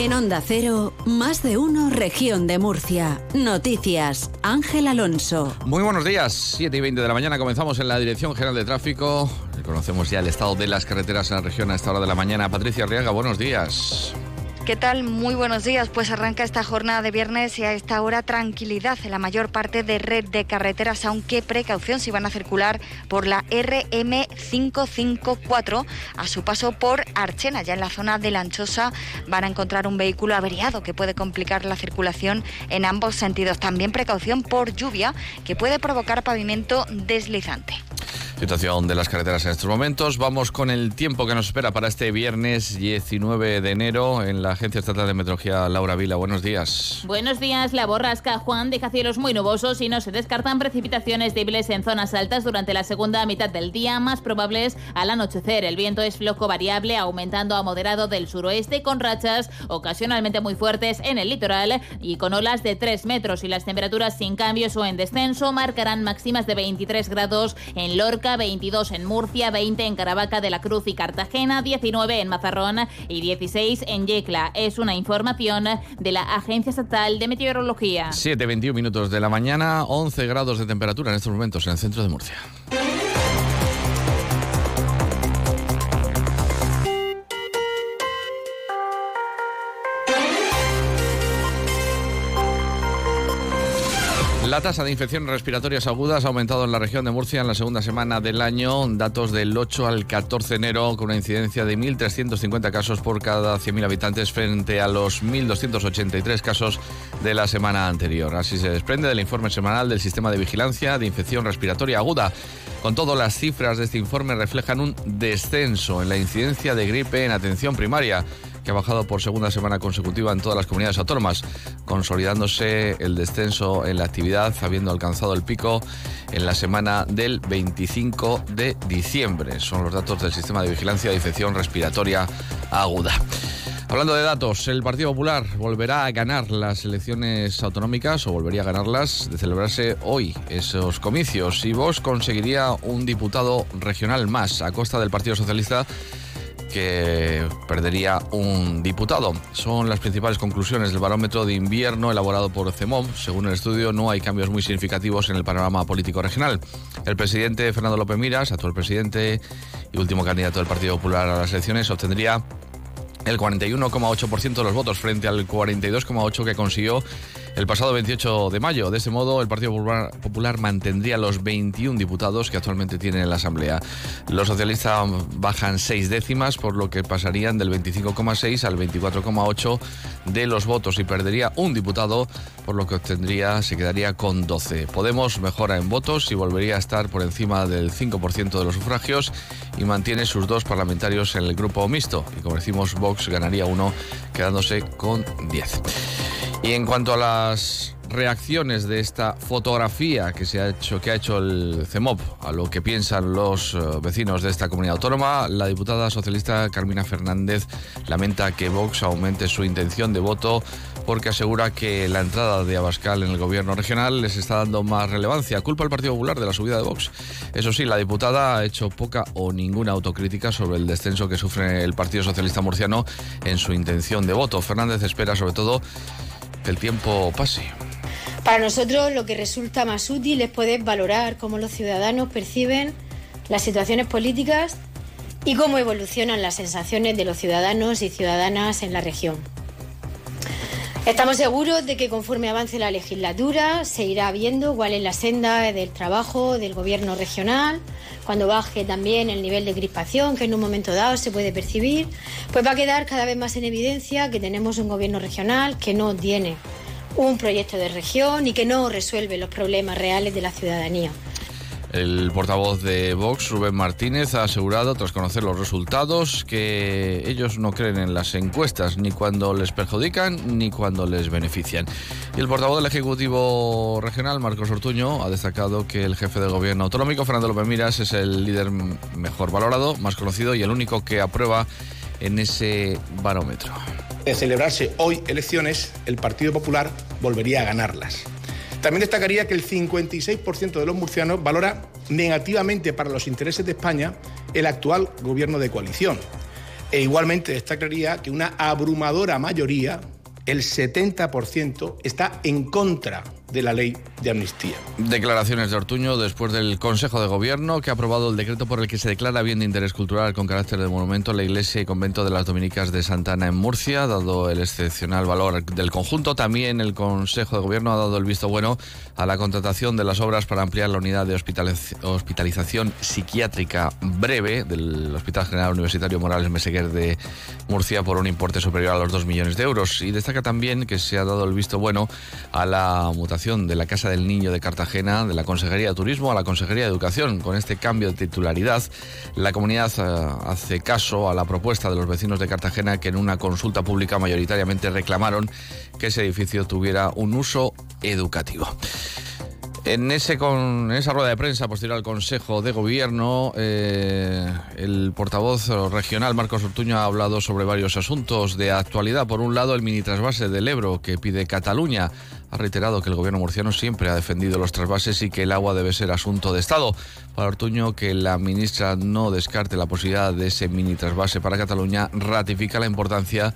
En Onda Cero, más de uno, región de Murcia. Noticias, Ángel Alonso. Muy buenos días, 7 y 20 de la mañana comenzamos en la Dirección General de Tráfico. Conocemos ya el estado de las carreteras en la región a esta hora de la mañana. Patricia Arriaga, buenos días. ¿Qué tal? Muy buenos días. Pues arranca esta jornada de viernes y a esta hora tranquilidad en la mayor parte de red de carreteras, aunque precaución si van a circular por la RM554 a su paso por Archena. Ya en la zona de Lanchosa van a encontrar un vehículo averiado que puede complicar la circulación en ambos sentidos. También precaución por lluvia que puede provocar pavimento deslizante. Situación de las carreteras en estos momentos. Vamos con el tiempo que nos espera para este viernes 19 de enero en la Agencia Estatal de Meteorología Laura Vila. Buenos días. Buenos días. La borrasca Juan deja cielos muy nubosos y no se descartan precipitaciones débiles en zonas altas durante la segunda mitad del día, más probables al anochecer. El viento es flojo variable, aumentando a moderado del suroeste con rachas ocasionalmente muy fuertes en el litoral y con olas de 3 metros y las temperaturas sin cambios o en descenso marcarán máximas de 23 grados en Lorca 22 en Murcia, 20 en Caravaca de la Cruz y Cartagena, 19 en Mazarrón y 16 en Yecla. Es una información de la Agencia Estatal de Meteorología. 7.21 minutos de la mañana, 11 grados de temperatura en estos momentos en el centro de Murcia. La tasa de infecciones respiratorias agudas ha aumentado en la región de Murcia en la segunda semana del año, datos del 8 al 14 de enero, con una incidencia de 1.350 casos por cada 100.000 habitantes frente a los 1.283 casos de la semana anterior. Así se desprende del informe semanal del Sistema de Vigilancia de Infección Respiratoria Aguda. Con todo, las cifras de este informe reflejan un descenso en la incidencia de gripe en atención primaria ha bajado por segunda semana consecutiva en todas las comunidades autónomas, consolidándose el descenso en la actividad, habiendo alcanzado el pico en la semana del 25 de diciembre. Son los datos del Sistema de Vigilancia de Infección Respiratoria Aguda. Hablando de datos, el Partido Popular volverá a ganar las elecciones autonómicas o volvería a ganarlas de celebrarse hoy esos comicios y vos conseguiría un diputado regional más a costa del Partido Socialista que perdería un diputado. Son las principales conclusiones del barómetro de invierno elaborado por CEMOV. Según el estudio, no hay cambios muy significativos en el panorama político regional. El presidente Fernando López Miras, actual presidente y último candidato del Partido Popular a las elecciones, obtendría el 41,8% de los votos frente al 42,8% que consiguió el pasado 28 de mayo. De ese modo, el Partido Popular, mantendría los 21 diputados que actualmente tiene en la Asamblea. Los socialistas bajan seis décimas, por lo que pasarían del 25,6 al 24,8 de los votos y perdería un diputado, por lo que obtendría, se quedaría con 12. Podemos mejora en votos y volvería a estar por encima del 5% de los sufragios y mantiene sus dos parlamentarios en el grupo mixto. Y como decimos, Vox ganaría uno, quedándose con 10. Y en cuanto a las reacciones de esta fotografía que se ha hecho que ha hecho el CEMOP a lo que piensan los eh, vecinos de esta comunidad autónoma, la diputada socialista Carmina Fernández lamenta que Vox aumente su intención de voto porque asegura que la entrada de Abascal en el gobierno regional les está dando más relevancia. Culpa al Partido Popular de la subida de Vox. Eso sí, la diputada ha hecho poca o ninguna autocrítica sobre el descenso que sufre el Partido Socialista Murciano en su intención de voto. Fernández espera sobre todo que el tiempo pase. Para nosotros lo que resulta más útil es poder valorar cómo los ciudadanos perciben las situaciones políticas y cómo evolucionan las sensaciones de los ciudadanos y ciudadanas en la región. Estamos seguros de que conforme avance la legislatura se irá viendo cuál es la senda del trabajo del gobierno regional, cuando baje también el nivel de crispación que en un momento dado se puede percibir, pues va a quedar cada vez más en evidencia que tenemos un gobierno regional que no tiene un proyecto de región y que no resuelve los problemas reales de la ciudadanía. El portavoz de Vox, Rubén Martínez, ha asegurado, tras conocer los resultados, que ellos no creen en las encuestas, ni cuando les perjudican ni cuando les benefician. Y el portavoz del Ejecutivo Regional, Marcos Ortuño, ha destacado que el jefe del gobierno autonómico, Fernando López Miras, es el líder mejor valorado, más conocido y el único que aprueba en ese barómetro. De celebrarse hoy elecciones, el Partido Popular volvería a ganarlas. También destacaría que el 56% de los murcianos valora negativamente para los intereses de España el actual gobierno de coalición. E igualmente destacaría que una abrumadora mayoría, el 70%, está en contra de la ley de amnistía. Declaraciones de Ortuño después del Consejo de Gobierno que ha aprobado el decreto por el que se declara bien de interés cultural con carácter de monumento la iglesia y convento de las Dominicas de Santana en Murcia, dado el excepcional valor del conjunto. También el Consejo de Gobierno ha dado el visto bueno a la contratación de las obras para ampliar la unidad de hospitalización psiquiátrica breve del Hospital General Universitario Morales Meseguer de Murcia por un importe superior a los 2 millones de euros. Y destaca también que se ha dado el visto bueno a la mutación de la Casa del Niño de Cartagena, de la Consejería de Turismo a la Consejería de Educación. Con este cambio de titularidad, la comunidad eh, hace caso a la propuesta de los vecinos de Cartagena que en una consulta pública mayoritariamente reclamaron que ese edificio tuviera un uso educativo. En, ese con, esa rueda de prensa posterior al Consejo de Gobierno, eh, el portavoz regional Marcos Ortuño ha hablado sobre varios asuntos de actualidad. Por un lado, el mini trasvase del Ebro que pide Cataluña. Ha reiterado que el gobierno murciano siempre ha defendido los trasvases y que el agua debe ser asunto de Estado. Para Ortuño, que la ministra no descarte la posibilidad de ese mini trasvase para Cataluña, ratifica la importancia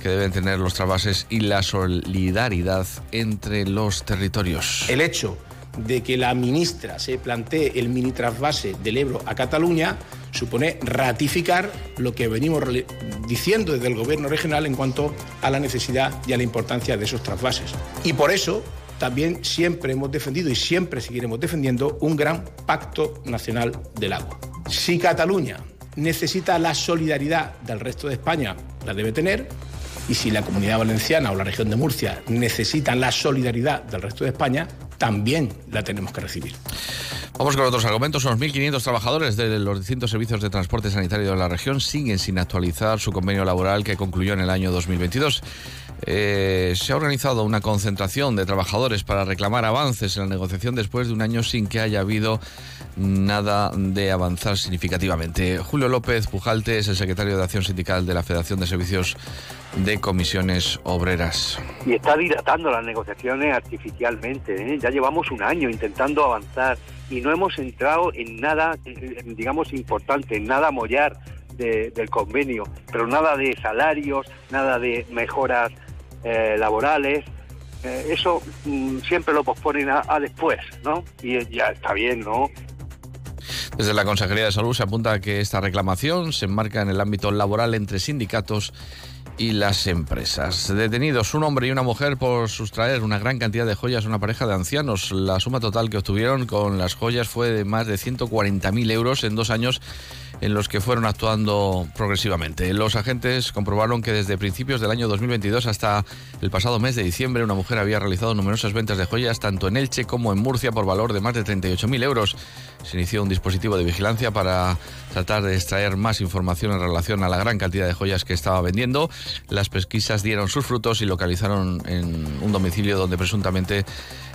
que deben tener los trasvases y la solidaridad entre los territorios. El hecho de que la ministra se plantee el mini trasvase del Ebro a Cataluña supone ratificar lo que venimos diciendo desde el gobierno regional en cuanto a la necesidad y a la importancia de esos trasvases. Y por eso también siempre hemos defendido y siempre seguiremos defendiendo un gran pacto nacional del agua. Si Cataluña necesita la solidaridad del resto de España, la debe tener, y si la comunidad valenciana o la región de Murcia necesitan la solidaridad del resto de España, también la tenemos que recibir. Vamos con otros argumentos. Unos 1.500 trabajadores de los distintos servicios de transporte sanitario de la región siguen sin actualizar su convenio laboral que concluyó en el año 2022. Eh, se ha organizado una concentración de trabajadores para reclamar avances en la negociación después de un año sin que haya habido nada de avanzar significativamente. Julio López Pujalte es el secretario de Acción Sindical de la Federación de Servicios de Comisiones Obreras. Y está dilatando las negociaciones artificialmente. ¿eh? Ya llevamos un año intentando avanzar y no hemos entrado en nada, digamos, importante, en nada mollar del convenio, pero nada de salarios, nada de mejoras eh, laborales. Eh, eso mm, siempre lo posponen a, después, ¿no? Y ya está bien, ¿no? Desde la Consejería de Salud se apunta que esta reclamación se enmarca en el ámbito laboral entre sindicatos y las empresas. Detenidos un hombre y una mujer por sustraer una gran cantidad de joyas a una pareja de ancianos. La suma total que obtuvieron con las joyas fue de más de 140.000 euros en dos años en los que fueron actuando progresivamente. Los agentes comprobaron que desde principios del año 2022 hasta el pasado mes de diciembre una mujer había realizado numerosas ventas de joyas tanto en Elche como en Murcia por valor de más de 38.000 euros. Se inició un dispositivo de vigilancia para tratar de extraer más información en relación a la gran cantidad de joyas que estaba vendiendo. Las pesquisas dieron sus frutos y localizaron en un domicilio donde presuntamente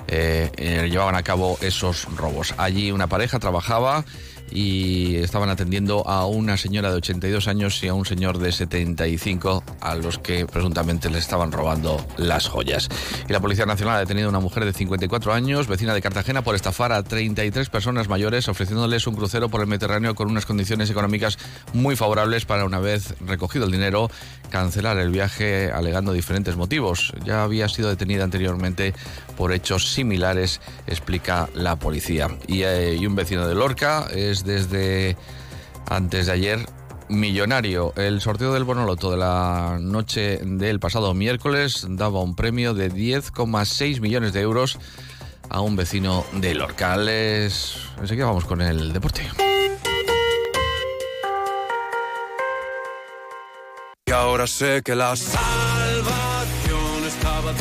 eh, eh, llevaban a cabo esos robos. Allí una pareja trabajaba y estaban atendiendo a una señora de 82 años y a un señor de 75 a los que presuntamente les estaban robando las joyas. Y la Policía Nacional ha detenido a una mujer de 54 años, vecina de Cartagena, por estafar a 33 personas mayores ofreciéndoles un crucero por el Mediterráneo con unas condiciones económicas muy favorables para una vez recogido el dinero cancelar el viaje alegando diferentes motivos. Ya había sido detenida anteriormente por hechos similares, explica la policía. Y, eh, un vecino de Lorca es desde antes de ayer millonario. El sorteo del Bonoloto de la noche del pasado miércoles daba un premio de 10,6 millones de euros a un vecino de Lorcales. Enseguida vamos con el deporte. Y ahora sé que la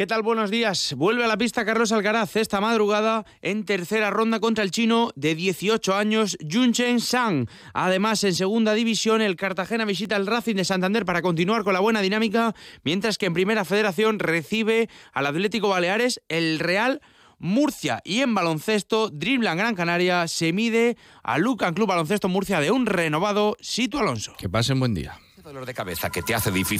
¿Qué tal? Buenos días. Vuelve a la pista Carlos Alcaraz esta madrugada en tercera ronda contra el chino de 18 años, Junchen Sang. Además, en segunda división, el Cartagena visita el Racing de Santander para continuar con la buena dinámica, mientras que en primera federación recibe al Atlético Baleares el Real Murcia. Y en baloncesto, Dreamland Gran Canaria se mide a Lucan Club Baloncesto Murcia de un renovado Sito Alonso. Que pasen buen día. dolor de cabeza que te hace difícil